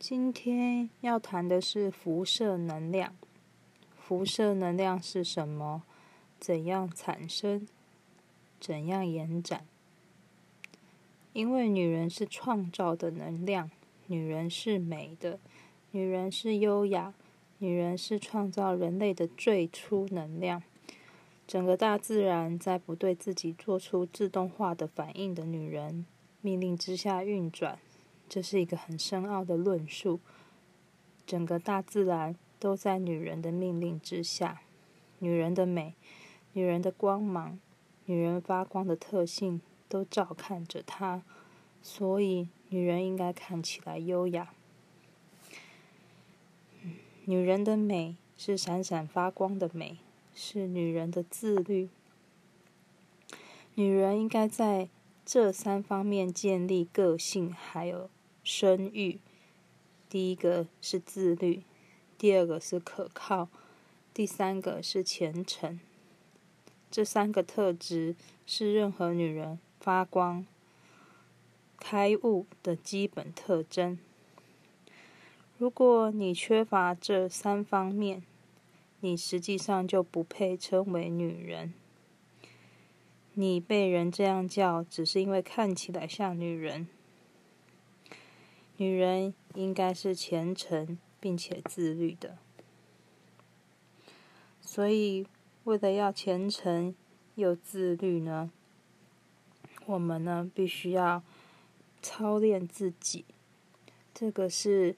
今天要谈的是辐射能量。辐射能量是什么？怎样产生？怎样延展？因为女人是创造的能量，女人是美的，女人是优雅，女人是创造人类的最初能量。整个大自然在不对自己做出自动化的反应的女人命令之下运转。这是一个很深奥的论述。整个大自然都在女人的命令之下，女人的美、女人的光芒、女人发光的特性都照看着她，所以女人应该看起来优雅。女人的美是闪闪发光的美，是女人的自律。女人应该在这三方面建立个性，还有。生育，第一个是自律，第二个是可靠，第三个是虔诚。这三个特质是任何女人发光、开悟的基本特征。如果你缺乏这三方面，你实际上就不配称为女人。你被人这样叫，只是因为看起来像女人。女人应该是虔诚并且自律的，所以为了要虔诚又自律呢，我们呢必须要操练自己。这个是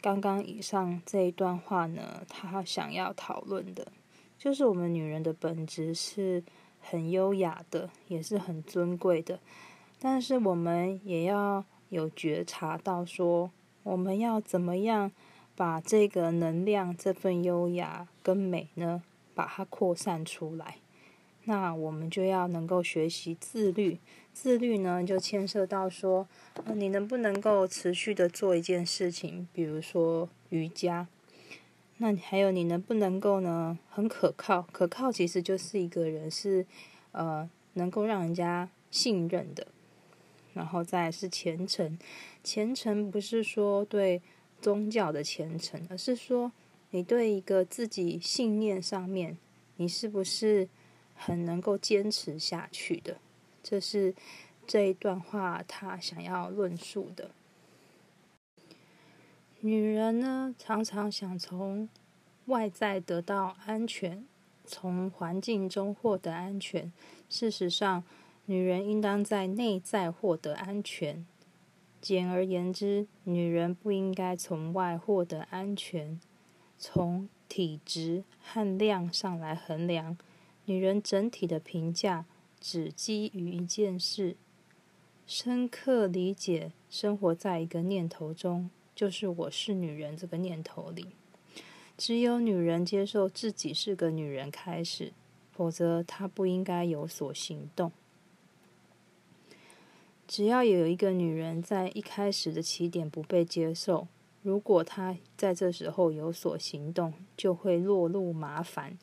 刚刚以上这一段话呢，他想要讨论的，就是我们女人的本质是很优雅的，也是很尊贵的，但是我们也要。有觉察到说，我们要怎么样把这个能量、这份优雅跟美呢，把它扩散出来？那我们就要能够学习自律。自律呢，就牵涉到说，你能不能够持续的做一件事情，比如说瑜伽。那还有你能不能够呢，很可靠？可靠其实就是一个人是呃，能够让人家信任的。然后再是虔诚，虔诚不是说对宗教的虔诚，而是说你对一个自己信念上面，你是不是很能够坚持下去的？这是这一段话他想要论述的。女人呢，常常想从外在得到安全，从环境中获得安全。事实上，女人应当在内在获得安全。简而言之，女人不应该从外获得安全。从体质和量上来衡量，女人整体的评价只基于一件事：深刻理解生活在一个念头中，就是我是女人这个念头里。只有女人接受自己是个女人开始，否则她不应该有所行动。只要有一个女人在一开始的起点不被接受，如果她在这时候有所行动，就会落入麻烦。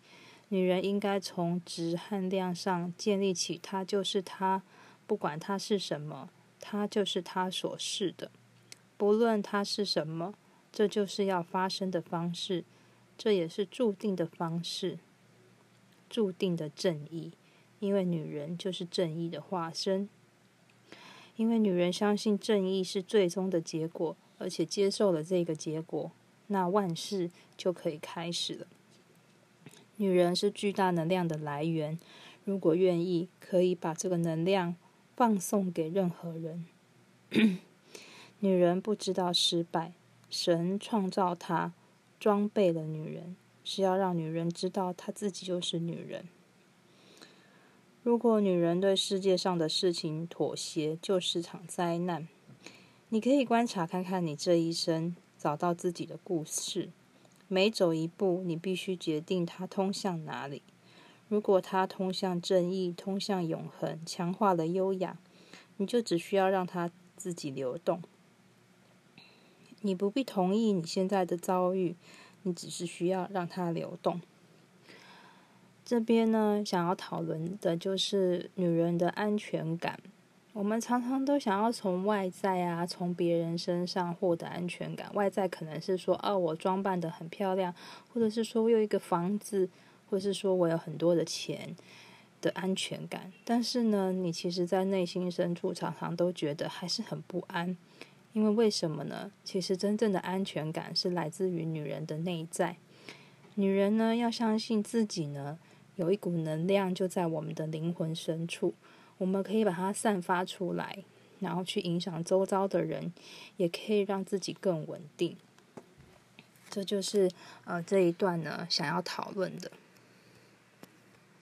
女人应该从质和量上建立起，她就是她，不管她是什么，她就是她所是的。不论她是什么，这就是要发生的方式，这也是注定的方式，注定的正义，因为女人就是正义的化身。因为女人相信正义是最终的结果，而且接受了这个结果，那万事就可以开始了。女人是巨大能量的来源，如果愿意，可以把这个能量放送给任何人。女人不知道失败，神创造她，装备了女人，是要让女人知道她自己就是女人。如果女人对世界上的事情妥协，就是场灾难。你可以观察看看你这一生，找到自己的故事。每走一步，你必须决定它通向哪里。如果它通向正义，通向永恒，强化了优雅，你就只需要让它自己流动。你不必同意你现在的遭遇，你只是需要让它流动。这边呢，想要讨论的就是女人的安全感。我们常常都想要从外在啊，从别人身上获得安全感。外在可能是说，哦，我装扮的很漂亮，或者是说我有一个房子，或者是说我有很多的钱的安全感。但是呢，你其实，在内心深处常常都觉得还是很不安。因为为什么呢？其实真正的安全感是来自于女人的内在。女人呢，要相信自己呢，有一股能量就在我们的灵魂深处。我们可以把它散发出来，然后去影响周遭的人，也可以让自己更稳定。这就是呃这一段呢想要讨论的。